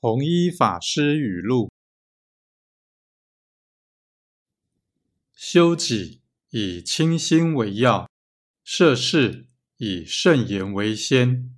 弘一法师语录。修己以清心为要涉世以慎言为先。